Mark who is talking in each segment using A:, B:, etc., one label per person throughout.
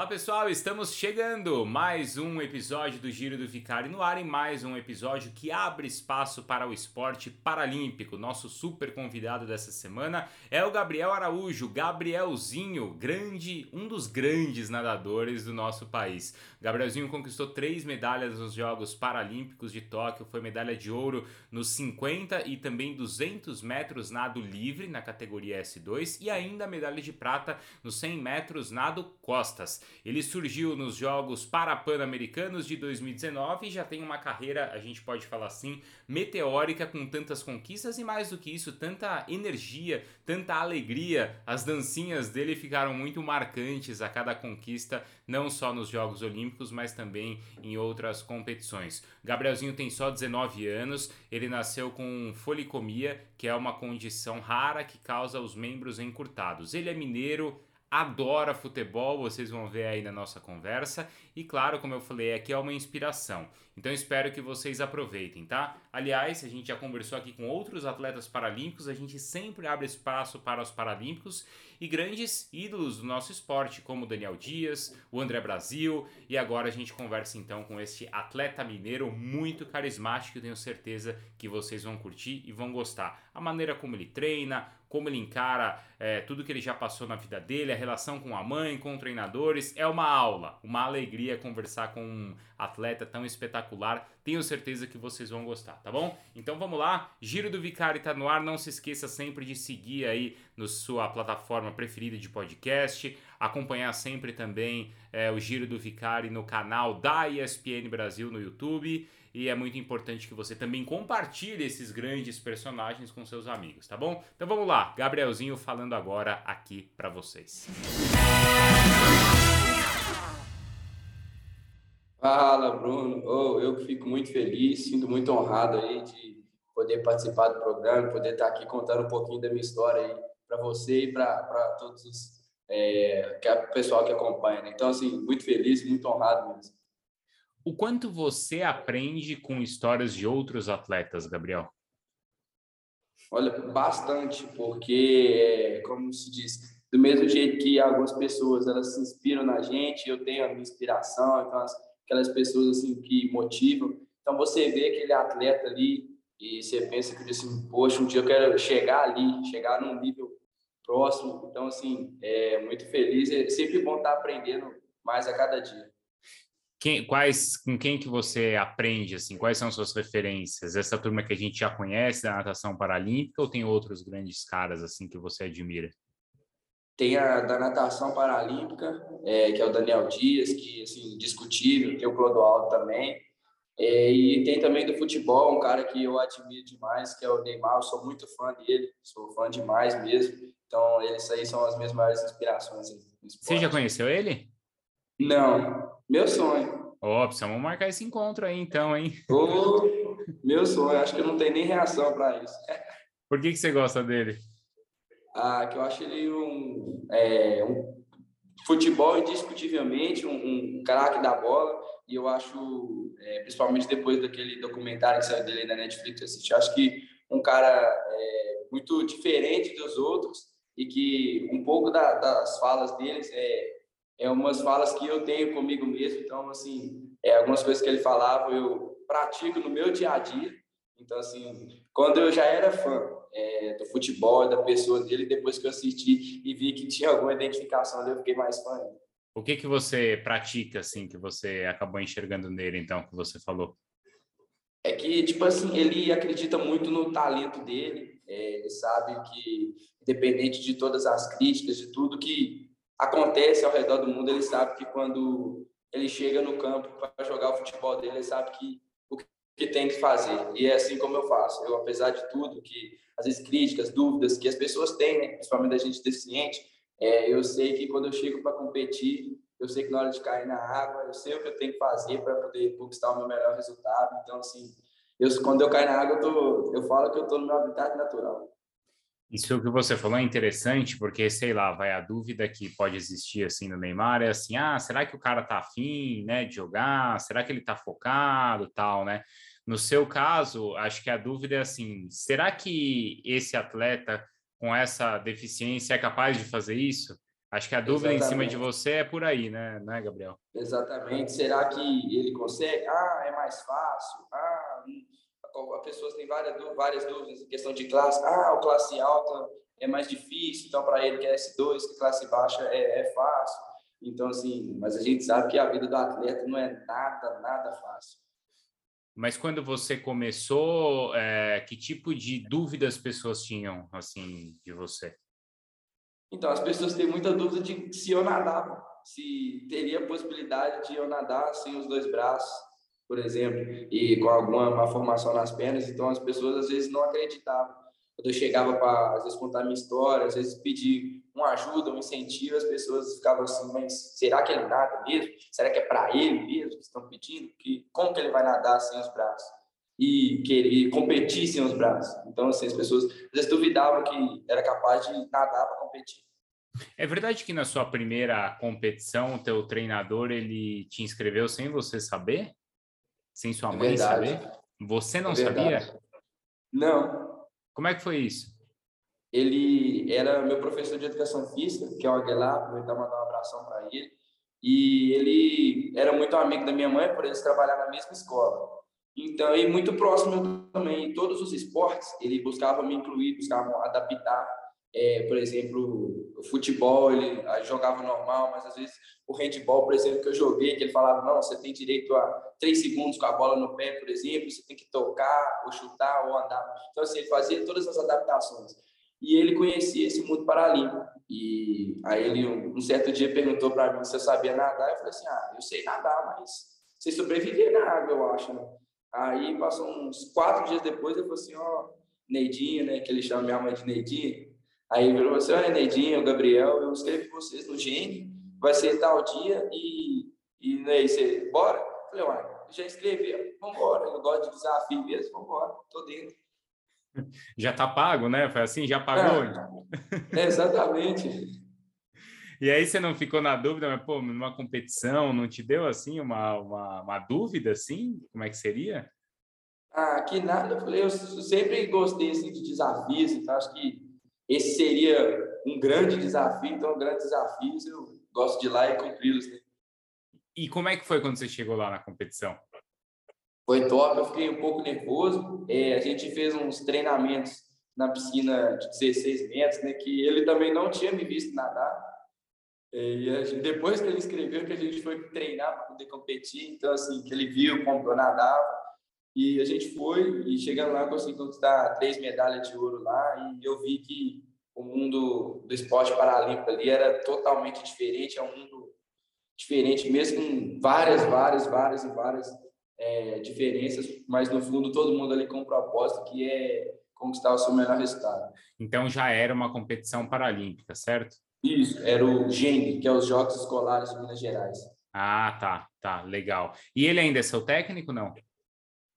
A: Olá pessoal, estamos chegando mais um episódio do Giro do Vicari no ar e mais um episódio que abre espaço para o esporte paralímpico. Nosso super convidado dessa semana é o Gabriel Araújo, Gabrielzinho, grande, um dos grandes nadadores do nosso país. Gabrielzinho conquistou três medalhas nos Jogos Paralímpicos de Tóquio, foi medalha de ouro nos 50 e também 200 metros nado livre na categoria S2 e ainda medalha de prata nos 100 metros nado costas. Ele surgiu nos Jogos Parapan-Americanos de 2019 e já tem uma carreira, a gente pode falar assim, meteórica com tantas conquistas e mais do que isso, tanta energia, tanta alegria. As dancinhas dele ficaram muito marcantes a cada conquista, não só nos Jogos Olímpicos, mas também em outras competições. Gabrielzinho tem só 19 anos, ele nasceu com folicomia, que é uma condição rara que causa os membros encurtados. Ele é mineiro, adora futebol, vocês vão ver aí na nossa conversa. E claro, como eu falei, aqui é uma inspiração. Então espero que vocês aproveitem, tá? Aliás, a gente já conversou aqui com outros atletas paralímpicos, a gente sempre abre espaço para os paralímpicos e grandes ídolos do nosso esporte, como o Daniel Dias, o André Brasil, e agora a gente conversa então com este atleta mineiro muito carismático, tenho certeza que vocês vão curtir e vão gostar. A maneira como ele treina, como ele encara é, tudo que ele já passou na vida dele, a relação com a mãe, com treinadores. É uma aula, uma alegria conversar com um atleta tão espetacular. Tenho certeza que vocês vão gostar, tá bom? Então vamos lá. Giro do Vicari tá no ar. Não se esqueça sempre de seguir aí na sua plataforma preferida de podcast. Acompanhar sempre também é, o Giro do Vicari no canal da ESPN Brasil no YouTube e é muito importante que você também compartilhe esses grandes personagens com seus amigos, tá bom? Então vamos lá, Gabrielzinho falando agora aqui para vocês.
B: Fala, Bruno. Oh, eu fico muito feliz, sinto muito honrado aí de poder participar do programa, poder estar aqui contando um pouquinho da minha história aí para você e para todos os é, que é o pessoal que acompanha. Né? Então, assim, muito feliz, muito honrado mesmo.
A: O quanto você aprende com histórias de outros atletas, Gabriel?
B: Olha, bastante, porque, como se diz, do mesmo jeito que algumas pessoas elas se inspiram na gente, eu tenho a minha inspiração, então aquelas pessoas assim que motivam. Então você vê aquele atleta ali e você pensa que assim, poxa, um dia eu quero chegar ali, chegar num nível próximo. Então assim, é muito feliz, é sempre bom estar aprendendo mais a cada dia.
A: Quem, quais, com quem que você aprende, assim, quais são suas referências? Essa turma que a gente já conhece da natação paralímpica ou tem outros grandes caras, assim, que você admira?
B: Tem a da natação paralímpica, é, que é o Daniel Dias, que, assim, discutível, tem o Clodoaldo também, é, e tem também do futebol, um cara que eu admiro demais, que é o Neymar, eu sou muito fã dele, sou fã demais mesmo, então eles aí são as minhas maiores inspirações.
A: Você já conheceu ele?
B: Não, meu sonho.
A: Ó, oh, precisamos marcar esse encontro aí então, hein?
B: Oh, meu sonho, acho que não tem nem reação para isso.
A: Por que, que você gosta dele?
B: Ah, que eu acho ele um, é, um futebol indiscutivelmente, um, um craque da bola, e eu acho, é, principalmente depois daquele documentário que saiu dele na Netflix, eu acho que um cara é, muito diferente dos outros e que um pouco da, das falas deles é é umas falas que eu tenho comigo mesmo. Então, assim, é, algumas coisas que ele falava eu pratico no meu dia a dia. Então, assim, quando eu já era fã é, do futebol, da pessoa dele, depois que eu assisti e vi que tinha alguma identificação eu fiquei mais fã.
A: O que que você pratica, assim, que você acabou enxergando nele, então, que você falou?
B: É que, tipo assim, ele acredita muito no talento dele. É, ele sabe que, independente de todas as críticas, de tudo que acontece ao redor do mundo, ele sabe que quando ele chega no campo para jogar o futebol dele, ele sabe que o que tem que fazer. E é assim como eu faço. Eu, apesar de tudo, que às vezes críticas, dúvidas que as pessoas têm, né? principalmente a gente deficiente, é, eu sei que quando eu chego para competir, eu sei que na hora de cair na água, eu sei o que eu tenho que fazer para poder conquistar o meu melhor resultado. Então, assim, eu, quando eu caio na água, eu, tô, eu falo que eu estou no meu habitat natural.
A: Isso que você falou é interessante, porque, sei lá, vai a dúvida que pode existir, assim, no Neymar, é assim, ah, será que o cara tá afim, né, de jogar? Será que ele tá focado, tal, né? No seu caso, acho que a dúvida é assim, será que esse atleta com essa deficiência é capaz de fazer isso? Acho que a dúvida Exatamente. em cima de você é por aí, né, né, Gabriel?
B: Exatamente. Será que ele consegue? Ah, é mais fácil. Ah, as pessoas têm várias, várias dúvidas em questão de classe. Ah, o classe alta é mais difícil, então para ele que é S2, que classe baixa é, é fácil. Então, assim, mas a gente sabe que a vida do atleta não é nada, nada fácil.
A: Mas quando você começou, é, que tipo de dúvidas as pessoas tinham, assim, de você?
B: Então, as pessoas têm muita dúvida de se eu nadava, se teria possibilidade de eu nadar sem os dois braços, por exemplo, e com alguma má formação nas pernas. Então, as pessoas às vezes não acreditavam. Quando eu chegava para, às vezes, contar minha história, às vezes pedir uma ajuda, um incentivo, as pessoas ficavam assim, mas será que ele nada mesmo? Será que é para ele mesmo que estão pedindo? Que, como que ele vai nadar sem os braços? E querer competir sem os braços. Então, assim, as pessoas às vezes duvidavam que era capaz de nadar para competir.
A: É verdade que na sua primeira competição, o teu treinador ele te inscreveu sem você saber? Sem sua é mãe saber? Você não é sabia?
B: Não.
A: Como é que foi isso?
B: Ele era meu professor de educação física, que é o Aguilar, aproveitar mandar um abração para ele. E ele era muito amigo da minha mãe, por eles trabalhar na mesma escola. Então, e muito próximo também. Em todos os esportes, ele buscava me incluir, buscava adaptar é, por exemplo, o futebol ele jogava normal, mas às vezes o handball, por exemplo, que eu joguei, que ele falava, não, você tem direito a três segundos com a bola no pé, por exemplo, você tem que tocar, ou chutar, ou andar. Então, assim, ele fazia todas as adaptações. E ele conhecia esse mundo paralímpico. E aí ele, um certo dia, perguntou para mim se eu sabia nadar. Eu falei assim, ah, eu sei nadar, mas você sobreviver na água, eu acho, né? Aí, passou uns quatro dias depois, ele falou assim, ó, oh, né, que ele chama minha mãe de Neidinha, Aí virou assim, olha, Neidinho, Gabriel, eu escrevi vocês no Gene, vai ser tal dia e, e aí você, bora? Eu falei, uai, já escrevi, vambora, eu gosto de desafio mesmo, vambora, tô dentro.
A: Já tá pago, né? Foi assim, já pagou?
B: É, exatamente.
A: E aí você não ficou na dúvida, mas, pô, numa competição, não te deu, assim, uma, uma, uma dúvida, assim? Como é que seria?
B: Ah, que nada, eu falei, eu sempre gostei, assim, de desafios, então acho que esse seria um grande desafio, então, grandes desafios eu gosto de ir lá e cumpri-los. Né?
A: E como é que foi quando você chegou lá na competição?
B: Foi top, eu fiquei um pouco nervoso. É, a gente fez uns treinamentos na piscina de 16 metros, né, que ele também não tinha me visto nadar. É, e gente, depois que ele escreveu que a gente foi treinar para poder competir, então assim, que ele viu como eu nadava, e a gente foi e chegando lá consegui conquistar três medalhas de ouro lá e eu vi que o mundo do esporte paralímpico ali era totalmente diferente, é um mundo diferente mesmo com várias, várias, várias e várias é, diferenças, mas no fundo todo mundo ali com um propósito que é conquistar o seu melhor resultado.
A: Então já era uma competição paralímpica, certo?
B: Isso, era o GENG, que é os Jogos Escolares de Minas Gerais.
A: Ah, tá, tá, legal. E ele ainda é seu técnico, não?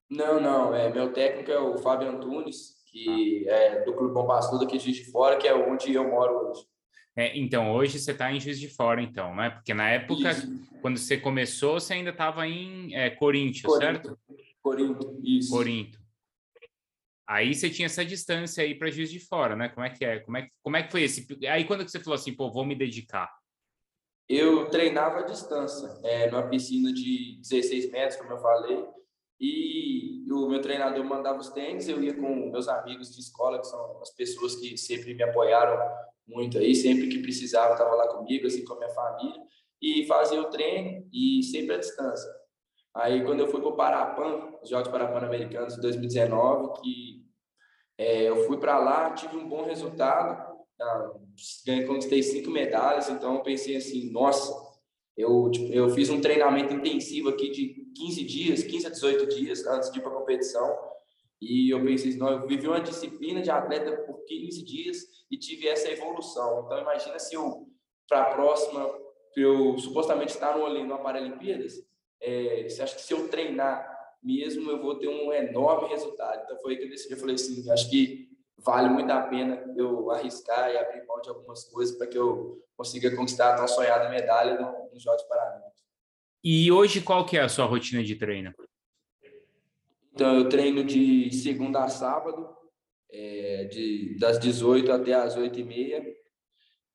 B: Não, não. É, meu técnico é o Fábio Antunes, que é do Clube Bom de Juiz de Fora, que é onde eu moro hoje.
A: É, então, hoje você está em Juiz de Fora, então, né? Porque na época, isso. quando você começou, você ainda estava em é, Corinthians, Corinto. certo?
B: Corinto, isso.
A: Corinto. Aí você tinha essa distância aí para Juiz de Fora, né? Como é que é? Como é que, como é que foi esse? Aí quando que você falou assim, pô, vou me dedicar?
B: Eu treinava à distância, é, numa piscina de 16 metros, como eu falei. E o meu treinador mandava os tênis, eu ia com meus amigos de escola, que são as pessoas que sempre me apoiaram muito aí, sempre que precisava, estava lá comigo, assim, com a minha família, e fazia o treino e sempre à distância. Aí, quando eu fui para o Parapan, os Jogos Parapan-Americanos de 2019, que é, eu fui para lá, tive um bom resultado, tá? ganhei, conquistei cinco medalhas, então eu pensei assim, nossa, eu, tipo, eu fiz um treinamento intensivo aqui de 15 dias, 15 a 18 dias antes de ir para a competição. E eu pensei, não, eu vivi uma disciplina de atleta por 15 dias e tive essa evolução. Então, imagina se eu, para a próxima, eu supostamente estar no, no Paralimpíadas, é, você acha que se eu treinar mesmo, eu vou ter um enorme resultado. Então, foi aí que eu decidi. Eu falei assim, acho que vale muito a pena eu arriscar e abrir mão de algumas coisas para que eu consiga conquistar a tão sonhada medalha nos Jogos Paralímpicos.
A: E hoje qual que é a sua rotina de treino?
B: Então eu treino de segunda a sábado, é, de, das 18 até as 8 e meia.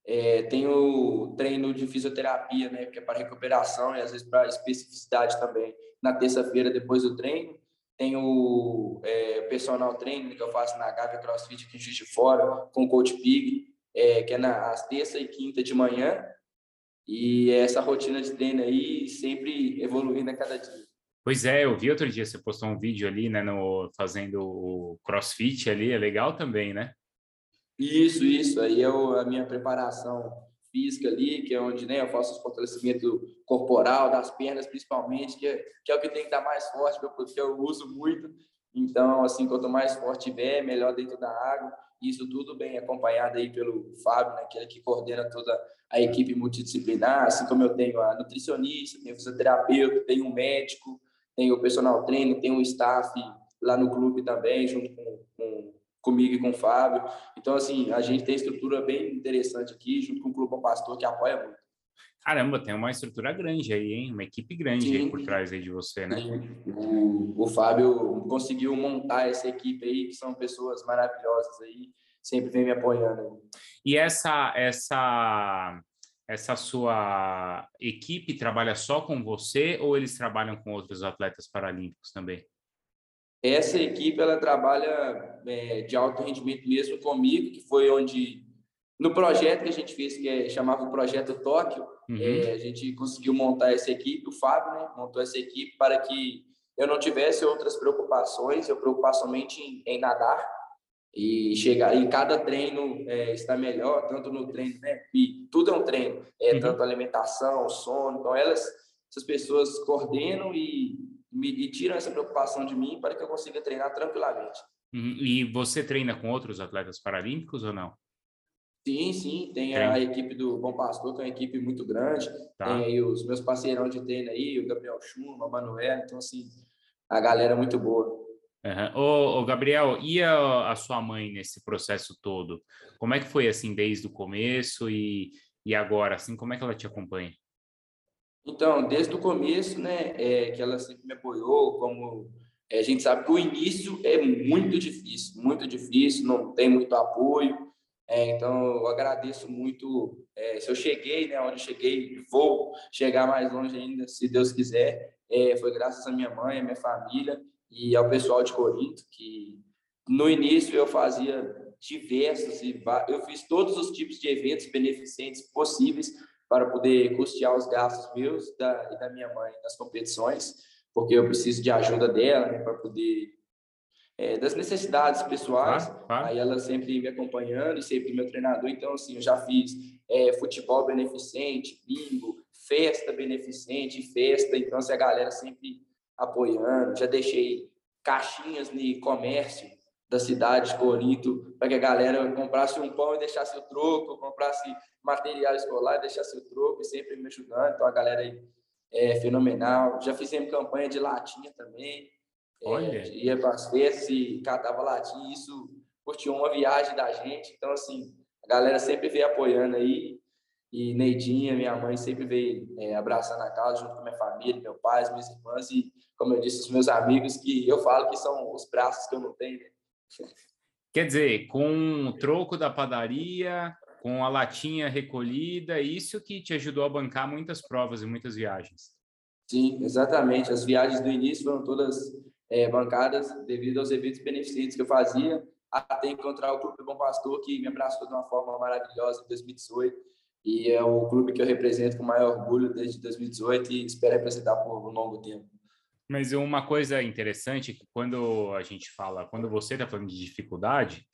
B: É, tem o treino de fisioterapia, né, que é para recuperação e às vezes para especificidade também, na terça-feira depois do treino. Tem o é, personal training que eu faço na Gávea CrossFit aqui em Juiz de Fora, com o Coach Pig, é, que é nas terça e quinta de manhã. E essa rotina de treino aí sempre evoluindo a cada dia.
A: Pois é, eu vi outro dia você postou um vídeo ali, né, no, fazendo o crossfit ali, é legal também, né?
B: Isso, isso. Aí é a minha preparação física ali, que é onde né, eu faço o fortalecimento corporal, das pernas principalmente, que é, que é o que tem que estar mais forte, porque eu uso muito. Então, assim, quanto mais forte tiver, melhor dentro da água. Isso tudo bem acompanhado aí pelo Fábio, né, que é que coordena toda a equipe multidisciplinar, assim como eu tenho a nutricionista, tenho fisioterapeuta, tenho um médico, tenho o personal trainer, tenho o staff lá no clube também, junto com, com comigo e com o Fábio. Então, assim, a gente tem estrutura bem interessante aqui, junto com o Clube Pastor, que apoia muito.
A: Caramba, tem uma estrutura grande aí, hein? Uma equipe grande aí por trás aí de você, né?
B: O, o Fábio conseguiu montar essa equipe aí, que são pessoas maravilhosas aí, sempre vem me apoiando.
A: E essa, essa, essa sua equipe trabalha só com você ou eles trabalham com outros atletas paralímpicos também?
B: Essa equipe ela trabalha é, de alto rendimento mesmo comigo, que foi onde no projeto que a gente fez, que é, chamava o Projeto Tóquio, uhum. é, a gente conseguiu montar essa equipe, o Fábio né, montou essa equipe para que eu não tivesse outras preocupações, eu preocupar somente em, em nadar e chegar em cada treino é, está melhor, tanto no treino, né? E tudo é um treino, é uhum. tanto alimentação, sono, então elas, essas pessoas coordenam e me, e tiram essa preocupação de mim para que eu consiga treinar tranquilamente.
A: Uhum. E você treina com outros atletas paralímpicos ou não?
B: Sim, sim, tem, tem. a equipe do Bom Pastor, que é uma equipe muito grande, tá. tem aí os meus parceirão de treino aí, o Gabriel Chuma, o Manuel, então assim, a galera é muito boa.
A: Uhum. Ô, ô, Gabriel, e a, a, sua mãe nesse processo todo? Como é que foi assim desde o começo e, e agora, assim, como é que ela te acompanha?
B: Então, desde o começo, né, é, que ela sempre me apoiou, como é, a gente sabe que o início é muito difícil, muito difícil, não tem muito apoio. É, então, eu agradeço muito. É, se eu cheguei, né, onde eu cheguei, vou chegar mais longe ainda, se Deus quiser. É, foi graças à minha mãe, à minha família e ao pessoal de Corinto, que no início eu fazia diversos e eu fiz todos os tipos de eventos beneficentes possíveis para poder custear os gastos meus da, e da minha mãe nas competições, porque eu preciso de ajuda dela né, para poder é, das necessidades pessoais. Ah, ah. Aí ela sempre me acompanhando e sempre meu treinador. Então, assim, eu já fiz é, futebol beneficente, bingo, festa beneficente, festa. Então, assim, a galera sempre apoiando. Já deixei caixinhas no comércio da cidade de Corinto para que a galera comprasse um pão e deixasse o troco, comprasse material escolar e deixasse o troco, e sempre me ajudando. Então, a galera aí é fenomenal. Já fizemos campanha de latinha também. Olha. É, ia para as festas e catava latinha, isso curtiu uma viagem da gente. Então, assim, a galera sempre veio apoiando aí. E Neidinha, minha mãe, sempre veio é, abraçando a casa junto com minha família, meu pai, minhas irmãs e, como eu disse, os meus amigos, que eu falo que são os braços que eu não tenho. Né?
A: Quer dizer, com o troco da padaria, com a latinha recolhida, isso que te ajudou a bancar muitas provas e muitas viagens.
B: Sim, exatamente. As viagens do início foram todas é, bancadas devido aos eventos beneficentes que eu fazia, até encontrar o Clube Bom Pastor, que me abraçou de uma forma maravilhosa em 2018. E é o clube que eu represento com maior orgulho desde 2018 e espero representar por um longo tempo.
A: Mas uma coisa interessante é que quando a gente fala, quando você está falando de dificuldade,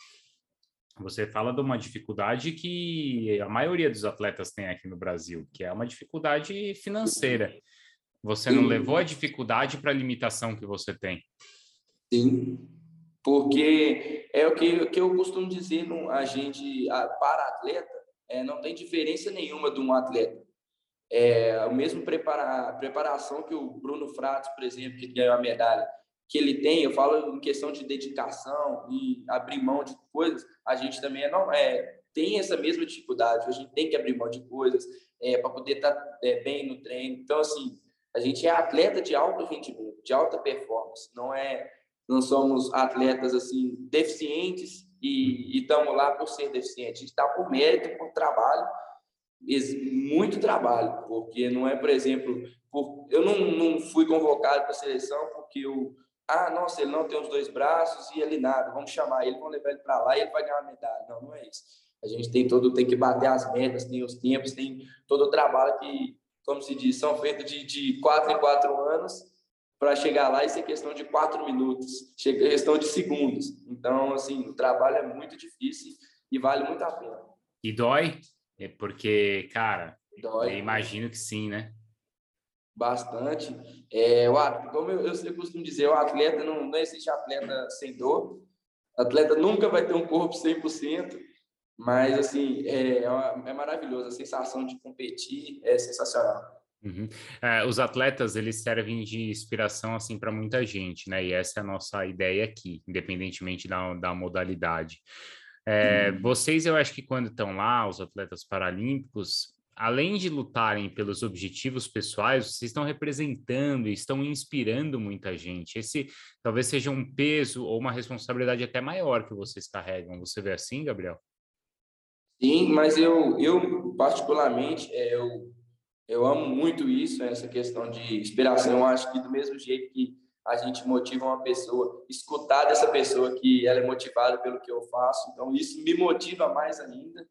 A: você fala de uma dificuldade que a maioria dos atletas tem aqui no Brasil, que é uma dificuldade financeira. Você não levou a dificuldade para a limitação que você tem.
B: Sim, porque é o que, que eu costumo dizer, a gente, a, para atleta, é, não tem diferença nenhuma de um atleta. É, o mesmo prepara, preparação que o Bruno Fratos, por exemplo, que ganhou a medalha, que ele tem, eu falo em questão de dedicação e abrir mão de coisas, a gente também é, não, é, tem essa mesma dificuldade, a gente tem que abrir mão de coisas é, para poder estar tá, é, bem no treino. Então, assim, a gente é atleta de alto rendimento, de alta performance. Não é, não somos atletas assim deficientes e estamos lá por ser deficiente. A gente está por mérito, por trabalho muito trabalho, porque não é, por exemplo, por, eu não, não fui convocado para a seleção porque eu, ah, nossa, ele não tem os dois braços e ele nada, vamos chamar ele, vamos levar ele para lá e ele vai ganhar uma medalha. Não, não é isso. A gente tem todo, tem que bater as metas, tem os tempos, tem todo o trabalho que, como se diz, são feitos de, de quatro em quatro anos para chegar lá e ser questão de quatro minutos, questão de segundos. Então, assim, o trabalho é muito difícil e vale muito a pena.
A: E dói? É porque, cara, dói. eu imagino que sim, né?
B: Bastante. É, o, como eu, eu costumo dizer, o atleta não, não existe atleta sem dor. O atleta nunca vai ter um corpo 100%, mas, assim, é, é, é maravilhoso. A sensação de competir é sensacional.
A: Uhum. É, os atletas eles servem de inspiração assim para muita gente, né? E essa é a nossa ideia aqui, independentemente da, da modalidade. É, uhum. Vocês, eu acho que quando estão lá, os atletas paralímpicos, além de lutarem pelos objetivos pessoais, vocês estão representando e estão inspirando muita gente. Esse talvez seja um peso ou uma responsabilidade até maior que vocês carregam. Você vê assim, Gabriel?
B: Sim, mas eu, eu particularmente, é, eu eu amo muito isso, essa questão de inspiração. Eu acho que do mesmo jeito que a gente motiva uma pessoa, escutar dessa pessoa que ela é motivada pelo que eu faço, então isso me motiva mais ainda.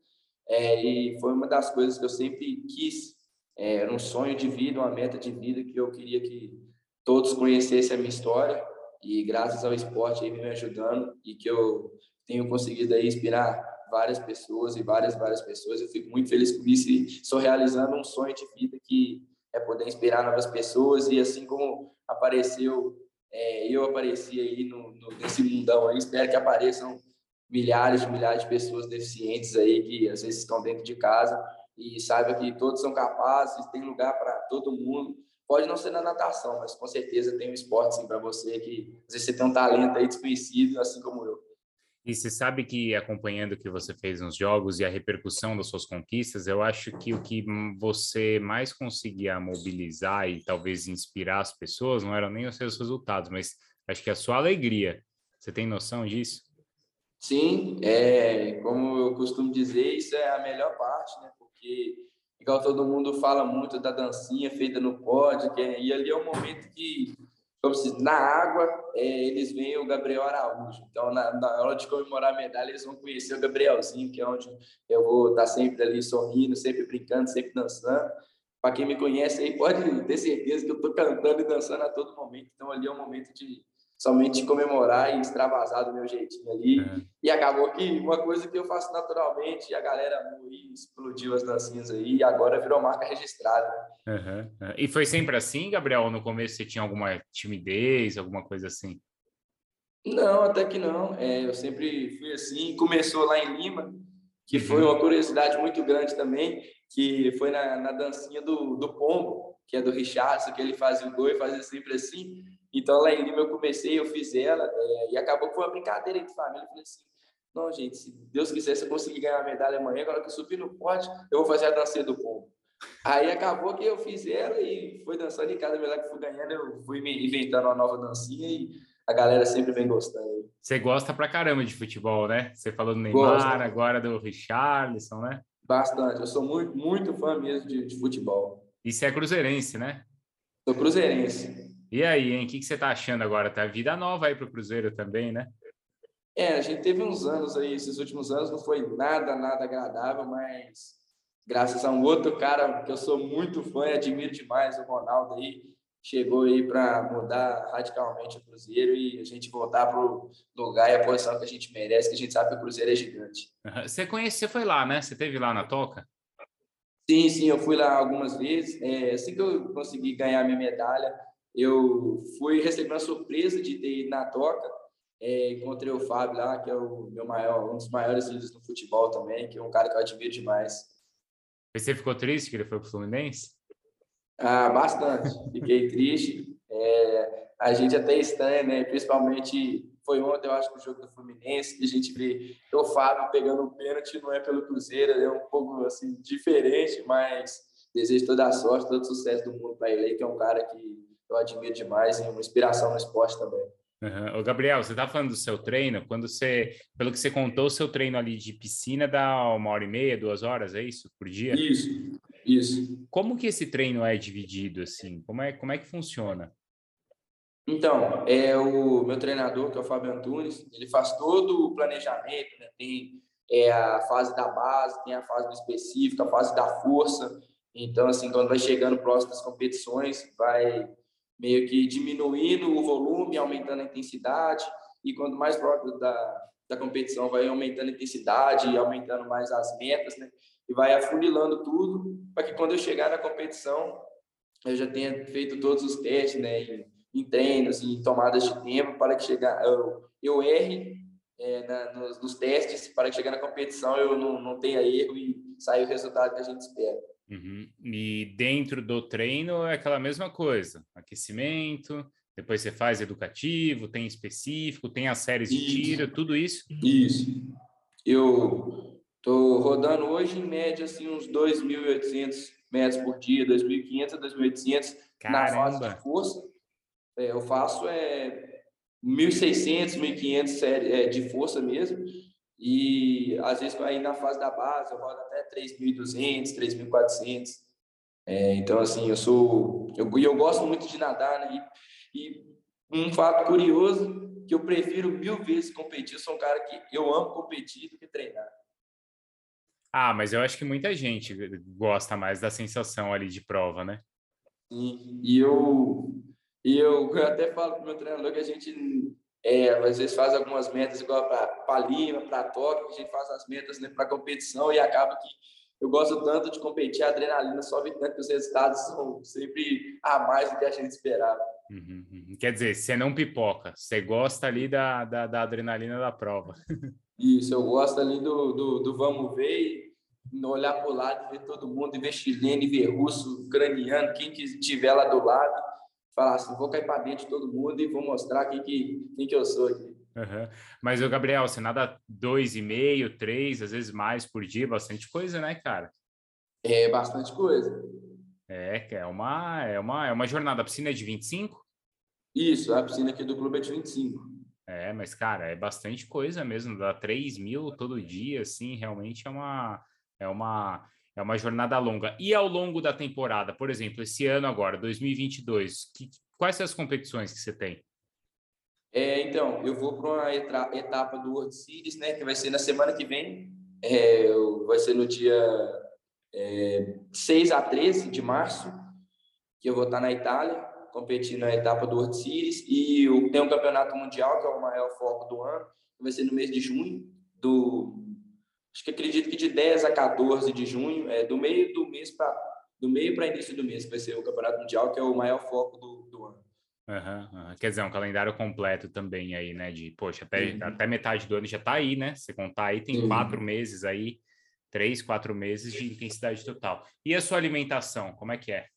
B: É, e foi uma das coisas que eu sempre quis. É, era um sonho de vida, uma meta de vida que eu queria que todos conhecessem a minha história e graças ao esporte aí me ajudando e que eu tenho conseguido aí inspirar várias pessoas e várias, várias pessoas. Eu fico muito feliz com isso e estou realizando um sonho de vida que é poder inspirar novas pessoas e assim como apareceu, é, eu apareci aí no, no, nesse mundão aí, espero que apareçam milhares de milhares de pessoas deficientes aí que às vezes estão dentro de casa e saiba que todos são capazes, tem lugar para todo mundo. Pode não ser na natação, mas com certeza tem um esporte para você que às vezes você tem um talento aí desconhecido, assim como eu.
A: E você sabe que acompanhando o que você fez nos jogos e a repercussão das suas conquistas, eu acho que o que você mais conseguia mobilizar e talvez inspirar as pessoas não eram nem os seus resultados, mas acho que a sua alegria. Você tem noção disso?
B: Sim, é, como eu costumo dizer, isso é a melhor parte, né? Porque igual todo mundo fala muito da dancinha feita no pódio, que é, e ali é o momento que na água é, eles veem o Gabriel Araújo. Então, na, na, hora de comemorar a medalha, eles vão conhecer o Gabrielzinho, que é onde eu vou estar sempre ali sorrindo, sempre brincando, sempre dançando. Para quem me conhece aí, pode ter certeza que eu estou cantando e dançando a todo momento. Então, ali é um momento de somente comemorar e extravasar do meu jeitinho ali. Uhum. E acabou que uma coisa que eu faço naturalmente, a galera explodiu as dancinhas aí, e agora virou marca registrada.
A: Uhum. E foi sempre assim, Gabriel? No começo você tinha alguma timidez, alguma coisa assim?
B: Não, até que não. É, eu sempre fui assim. Começou lá em Lima, que foi uhum. uma curiosidade muito grande também, que foi na, na dancinha do, do pombo, que é do Richardson, que ele fazia o gol e fazia sempre assim. Então, lá em Lima eu comecei, eu fiz ela, é, e acabou que foi uma brincadeira entre família. Eu falei assim, não, gente, se Deus quiser, se eu conseguir ganhar a medalha amanhã, agora que eu subir no pódio, eu vou fazer a dancinha do povo. Aí acabou que eu fiz ela e foi dançando, e cada medalha que fui ganhando, eu fui inventando uma nova dancinha e a galera sempre vem gostando.
A: Você gosta pra caramba de futebol, né? Você falou do Neymar, Gosto. agora do Richarlison, né?
B: Bastante, eu sou muito, muito fã mesmo de, de futebol.
A: E você é cruzeirense, né?
B: Sou cruzeirense.
A: E aí, hein? O que, que você tá achando agora? Tá vida nova aí pro Cruzeiro também, né?
B: É, a gente teve uns anos aí, esses últimos anos não foi nada, nada agradável, mas graças a um outro cara que eu sou muito fã e admiro demais, o Ronaldo aí, chegou aí para mudar radicalmente o Cruzeiro e a gente voltar para o lugar e a posição que a gente merece, que a gente sabe que o Cruzeiro é gigante.
A: Você conhece, você foi lá, né? Você teve lá na Toca?
B: Sim, sim, eu fui lá algumas vezes. É, assim que eu consegui ganhar minha medalha, eu fui receber uma surpresa de ter ido na Toca. É, encontrei o Fábio lá, que é o meu maior, um dos maiores líderes no futebol também, que é um cara que eu admiro demais.
A: Você ficou triste que ele foi para o Fluminense?
B: Ah, bastante. Fiquei triste. É, a gente até estranha, né? Principalmente foi ontem, eu acho, que o jogo do Fluminense, que a gente vê o Fábio pegando um pênalti, não é pelo Cruzeiro, é um pouco assim diferente, mas desejo toda a sorte, todo o sucesso do mundo para ele, que é um cara que eu admiro demais e uma inspiração no esporte também.
A: Uhum. Ô, Gabriel, você está falando do seu treino? Quando você, pelo que você contou, o seu treino ali de piscina dá uma hora e meia, duas horas, é isso? Por dia?
B: Isso, isso.
A: Como que esse treino é dividido, assim? Como é, como é que funciona?
B: Então, é o meu treinador, que é o Fábio Antunes, ele faz todo o planejamento, né? tem é, a fase da base, tem a fase do específico, a fase da força. Então, assim, quando vai chegando próximo das competições, vai meio que diminuindo o volume, aumentando a intensidade, e quando mais próximo da, da competição, vai aumentando a intensidade e aumentando mais as metas, né? E vai afunilando tudo para que quando eu chegar na competição, eu já tenha feito todos os testes, né? Em, em treinos, em tomadas de tempo, para que chegar, eu, eu erre é, na, nos, nos, testes, para que chegar na competição eu não, não tenha erro e saia o resultado que a gente espera.
A: Uhum. E dentro do treino é aquela mesma coisa, aquecimento, depois você faz educativo, tem específico, tem as séries isso. de tiro, tudo isso?
B: Isso. Eu tô rodando hoje em média assim uns 2.800 metros por dia, 2.500 a 2.800 na fase de força. É, eu faço é 1.600, 1.500 é, de força mesmo e às vezes aí na fase da base eu rodo até 3.200, 3.400. É, então assim, eu sou eu, eu gosto muito de nadar, né? E, e, um fato curioso que eu prefiro mil vezes competir, eu sou um cara que eu amo competir do que treinar.
A: Ah, mas eu acho que muita gente gosta mais da sensação ali de prova, né?
B: Sim, e eu e eu, eu até falo pro meu treinador que a gente é, às vezes faz algumas metas igual para Lima, para Tóquio, a gente faz as metas né, para competição e acaba que eu gosto tanto de competir, a adrenalina sobe tanto que os resultados são sempre a mais do que a gente esperava.
A: Uhum, uhum. Quer dizer, você não pipoca, você gosta ali da, da, da adrenalina da prova.
B: Isso, eu gosto ali do, do, do vamos ver e olhar para o lado, ver todo mundo, ver chileno, ver russo, ucraniano, quem que estiver lá do lado falar assim, vou cair para dentro de todo mundo e vou mostrar quem que, quem que eu sou aqui.
A: Uhum. Mas, o Gabriel, você nada dois e meio, três, às vezes mais por dia, bastante coisa, né, cara?
B: É, bastante coisa.
A: É, é uma, é uma, é uma jornada. A piscina é de 25?
B: Isso, a piscina aqui do clube é de 25.
A: É, mas, cara, é bastante coisa mesmo. Dá 3 mil todo dia, assim, realmente é uma, é uma, é uma jornada longa. E ao longo da temporada, por exemplo, esse ano agora, 2022, que, quais são as competições que você tem?
B: É, então, eu vou para uma etapa do World Series, né, que vai ser na semana que vem. É, vai ser no dia é, 6 a 13 de março, que eu vou estar na Itália, competindo na etapa do World Series. E tenho um campeonato mundial, que é o maior foco do ano, que vai ser no mês de junho, do acho que acredito que de 10 a 14 de junho, é, do meio do mês para do meio para início do mês, que vai ser o Campeonato Mundial, que é o maior foco do, do ano.
A: Uhum, uhum. Quer dizer, um calendário completo também aí, né? De, poxa, até, uhum. até metade do ano já está aí, né? Você contar aí, tem quatro meses aí, três, quatro meses de intensidade total. E a sua alimentação, como é que é?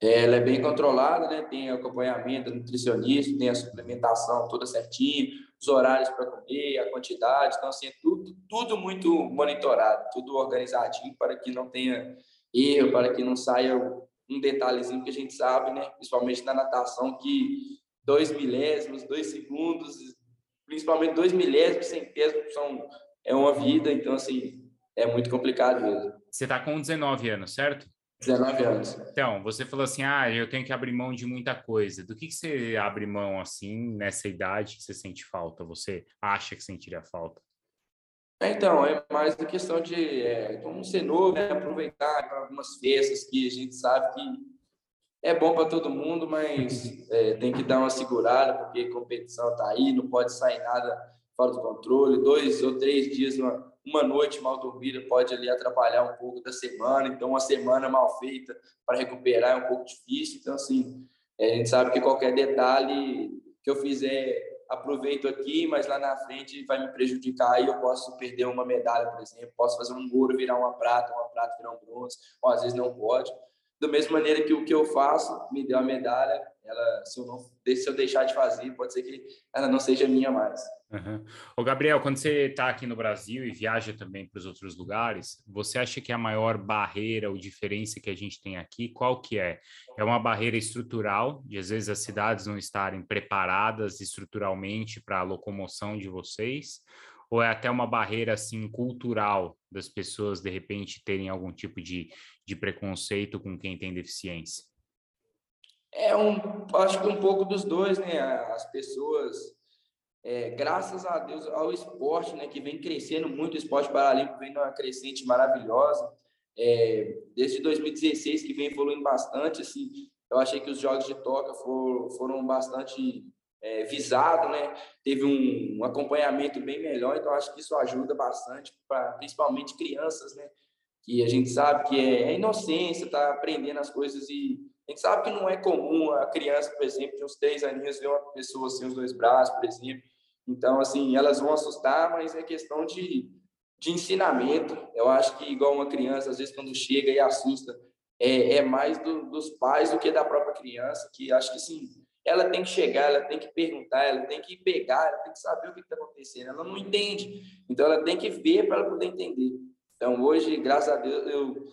B: Ela é bem controlada, né? Tem acompanhamento nutricionista, tem a suplementação toda certinho, os horários para comer, a quantidade. Então, assim, é tudo, tudo muito monitorado, tudo organizadinho para que não tenha erro, para que não saia um detalhezinho que a gente sabe, né? Principalmente na natação, que dois milésimos, dois segundos, principalmente dois milésimos, centésimos são é uma vida. Então, assim, é muito complicado mesmo.
A: Você está com 19 anos, certo?
B: 19 anos.
A: Então, você falou assim, ah, eu tenho que abrir mão de muita coisa. Do que, que você abre mão, assim, nessa idade que você sente falta? Você acha que sentiria falta?
B: Então, é mais a questão de, é, como ser novo, né? aproveitar algumas festas que a gente sabe que é bom para todo mundo, mas é, tem que dar uma segurada, porque a competição está aí, não pode sair nada fora do controle. Dois ou três dias, uma, uma noite mal dormida pode ali atrapalhar um pouco da semana. Então, uma semana mal feita para recuperar é um pouco difícil. Então, assim, a gente sabe que qualquer detalhe que eu fizer, aproveito aqui, mas lá na frente vai me prejudicar e eu posso perder uma medalha, por exemplo. Posso fazer um ouro virar uma prata, uma prata virar um bronze, ou às vezes não pode. da mesma maneira que o que eu faço me deu a medalha, ela, se eu não se eu deixar de fazer, pode ser que ela não seja minha mais.
A: Uhum. Ô Gabriel, quando você está aqui no Brasil e viaja também para os outros lugares, você acha que a maior barreira ou diferença que a gente tem aqui, qual que é? É uma barreira estrutural, de às vezes as cidades não estarem preparadas estruturalmente para a locomoção de vocês? Ou é até uma barreira assim cultural das pessoas de repente terem algum tipo de, de preconceito com quem tem deficiência?
B: É um, acho que um pouco dos dois, né? As pessoas, é, graças a Deus ao esporte, né, que vem crescendo muito, o esporte paralímpico vem numa crescente maravilhosa. É, desde 2016 que vem evoluindo bastante, assim, eu achei que os jogos de toca foram, foram bastante é, visados, né? Teve um, um, acompanhamento bem melhor, então acho que isso ajuda bastante, para principalmente crianças, né? Que a gente sabe que é, é inocência, tá aprendendo as coisas e a gente sabe que não é comum a criança, por exemplo, de uns três aninhos ver uma pessoa sem os dois braços, por exemplo. Então, assim, elas vão assustar, mas é questão de, de ensinamento. Eu acho que, igual uma criança, às vezes, quando chega e assusta, é, é mais do, dos pais do que da própria criança, que acho que, sim, ela tem que chegar, ela tem que perguntar, ela tem que pegar, ela tem que saber o que está acontecendo. Ela não entende, então ela tem que ver para ela poder entender. Então, hoje, graças a Deus, eu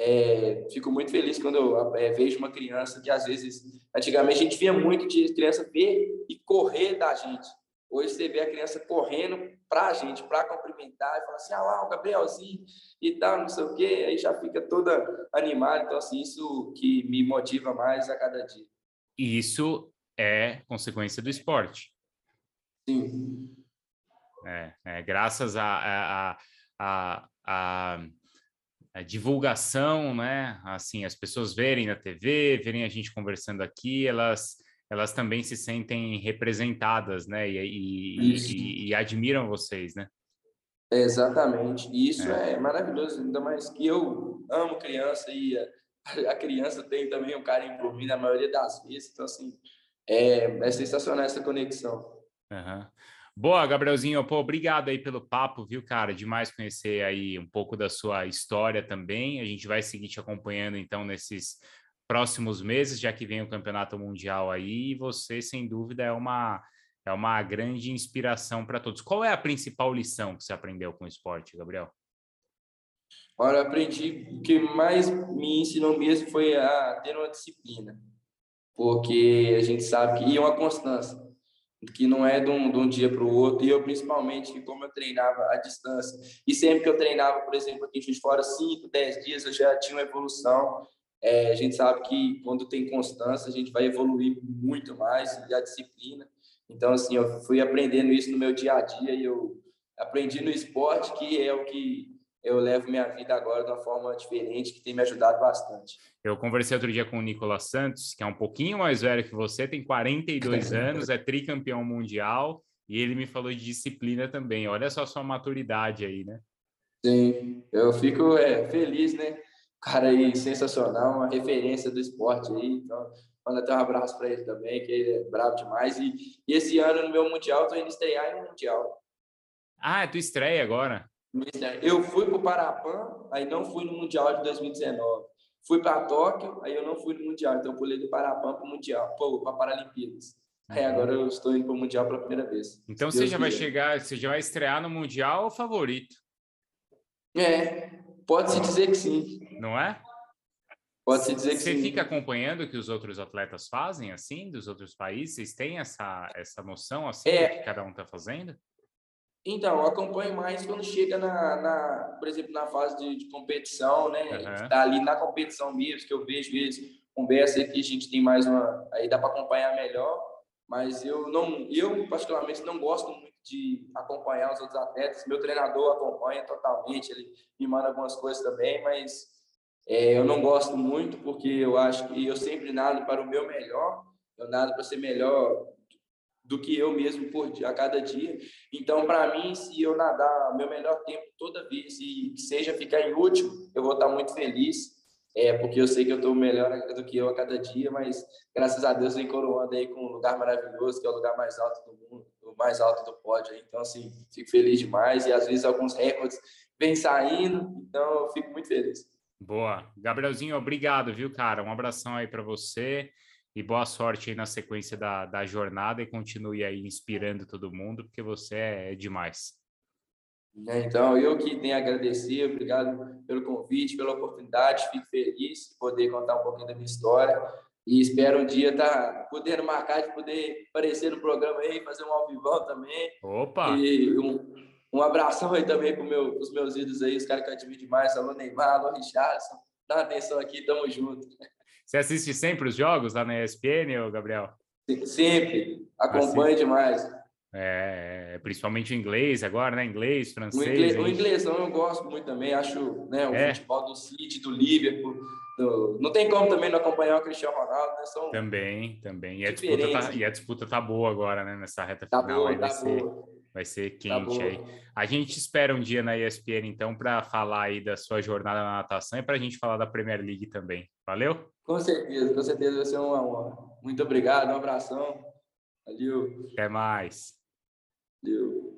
B: é, fico muito feliz quando eu é, vejo uma criança que, às vezes, antigamente a gente via muito de criança ver e correr da gente. Hoje você vê a criança correndo para a gente, para cumprimentar, e fala assim, ah lá, o Gabrielzinho e tal, não sei o quê, aí já fica toda animada. Então, assim, isso que me motiva mais a cada dia.
A: E isso é consequência do esporte.
B: Sim.
A: É, é graças a, a, a, a a divulgação, né? Assim, as pessoas verem na TV, verem a gente conversando aqui, elas elas também se sentem representadas, né? E, e, e, e admiram vocês, né?
B: exatamente. E isso é. é. maravilhoso, ainda mais que eu amo criança e a, a, criança tem também um carinho por mim na maioria das vezes. Então, assim, é, é sensacional essa conexão.
A: Uhum. Boa, Gabrielzinho, pô, obrigado aí pelo papo, viu, cara? Demais conhecer aí um pouco da sua história também. A gente vai seguir te acompanhando então nesses próximos meses, já que vem o Campeonato Mundial aí, e você, sem dúvida, é uma é uma grande inspiração para todos. Qual é a principal lição que você aprendeu com o esporte, Gabriel?
B: Olha, aprendi o que mais me ensinou mesmo foi a ter uma disciplina, porque a gente sabe que e uma constância que não é de um, de um dia para o outro. E eu, principalmente, como eu treinava à distância, e sempre que eu treinava, por exemplo, aqui em Fora, 5, 10 dias, eu já tinha uma evolução. É, a gente sabe que quando tem constância, a gente vai evoluir muito mais, e a disciplina. Então, assim, eu fui aprendendo isso no meu dia a dia e eu aprendi no esporte, que é o que eu levo minha vida agora de uma forma diferente, que tem me ajudado bastante.
A: Eu conversei outro dia com o Nicolas Santos, que é um pouquinho mais velho que você, tem 42 anos, é tricampeão mundial, e ele me falou de disciplina também. Olha só a sua maturidade aí, né?
B: Sim, eu fico é, feliz, né? Cara aí sensacional, uma referência do esporte aí. Então, manda até um abraço para ele também, que ele é bravo demais. E, e esse ano no meu Mundial, tô indo estrear no Mundial.
A: Ah, é tu estreia agora?
B: Eu fui para o Parapan, aí não fui no Mundial de 2019. Fui para Tóquio, aí eu não fui no Mundial. Então eu pulei do Parapan para o Mundial, para Paralimpíadas. Aí uhum. agora eu estou indo para o Mundial pela primeira vez.
A: Então você já vai chegar, você já vai estrear no Mundial ou favorito?
B: É, pode-se dizer que sim.
A: Não é?
B: Pode-se dizer que
A: você
B: sim.
A: Você fica acompanhando o que os outros atletas fazem, assim, dos outros países? Vocês têm essa, essa noção, assim, é, do que cada um está fazendo?
B: Então, eu acompanho mais quando chega na, na por exemplo, na fase de, de competição, né? Uhum. Tá ali na competição mesmo, que eu vejo eles, conversa que a gente tem mais uma, aí dá para acompanhar melhor, mas eu não, eu particularmente não gosto muito de acompanhar os outros atletas. Meu treinador acompanha totalmente, ele me manda algumas coisas também, mas é, eu não gosto muito porque eu acho que eu sempre nado para o meu melhor, eu nado para ser melhor do que eu mesmo por a cada dia. Então, para mim, se eu nadar meu melhor tempo toda vez e seja ficar em último, eu vou estar muito feliz, é, porque eu sei que eu estou melhor do que eu a cada dia, mas graças a Deus vem coroando aí com um lugar maravilhoso, que é o lugar mais alto do mundo, o mais alto do pódio. Então, assim, fico feliz demais e às vezes alguns recordes vêm saindo, então eu fico muito feliz.
A: Boa. Gabrielzinho, obrigado, viu, cara? Um abração aí para você e boa sorte aí na sequência da, da jornada e continue aí inspirando todo mundo, porque você é, é demais.
B: É, então, eu que tenho a agradecer, obrigado pelo convite, pela oportunidade, fico feliz de poder contar um pouquinho da minha história e espero um dia estar tá podendo marcar, de poder aparecer no programa aí, fazer um ao vivo também.
A: Opa!
B: E um, um abração aí também para meu, os meus ídolos aí, os caras que eu admiro demais, alô Neymar, alô Richardson, dá atenção aqui, tamo junto.
A: Você assiste sempre os jogos lá na ESPN, Gabriel?
B: Sempre, acompanho demais.
A: É, é, principalmente o inglês agora, né? Inglês, francês. O,
B: inglês, o inglesão eu gosto muito também. Acho né, o é. futebol do City, do Liverpool. Do... Não tem como também não acompanhar o Cristiano Ronaldo, né? São
A: também, também. E a, disputa tá, e a disputa tá boa agora, né? Nessa reta tá final. Boa, tá ser, vai ser tá quente tá aí. A gente espera um dia na ESPN, então, para falar aí da sua jornada na natação e para a gente falar da Premier League também. Valeu?
B: Com certeza, com certeza vai ser uma honra. Muito obrigado, um abração. Valeu.
A: Até mais.
B: Valeu.